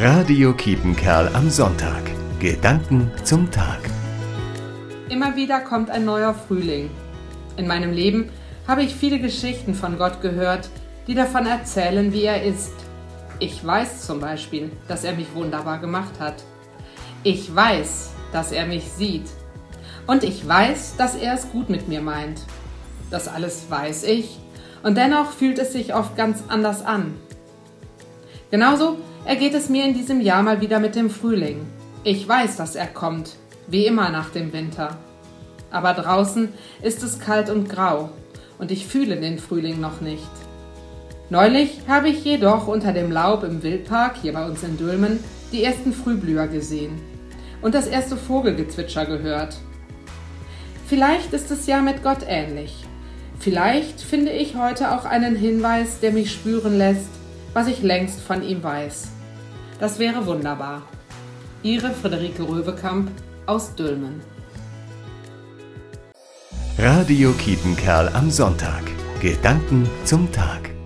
Radio Kiepenkerl am Sonntag. Gedanken zum Tag. Immer wieder kommt ein neuer Frühling. In meinem Leben habe ich viele Geschichten von Gott gehört, die davon erzählen, wie er ist. Ich weiß zum Beispiel, dass er mich wunderbar gemacht hat. Ich weiß, dass er mich sieht. Und ich weiß, dass er es gut mit mir meint. Das alles weiß ich. Und dennoch fühlt es sich oft ganz anders an. Genauso ergeht es mir in diesem Jahr mal wieder mit dem Frühling. Ich weiß, dass er kommt, wie immer nach dem Winter. Aber draußen ist es kalt und grau und ich fühle den Frühling noch nicht. Neulich habe ich jedoch unter dem Laub im Wildpark hier bei uns in Dülmen die ersten Frühblüher gesehen und das erste Vogelgezwitscher gehört. Vielleicht ist es ja mit Gott ähnlich. Vielleicht finde ich heute auch einen Hinweis, der mich spüren lässt, was ich längst von ihm weiß. Das wäre wunderbar. Ihre Friederike Röwekamp aus Dülmen. Radio Kietenkerl am Sonntag. Gedanken zum Tag.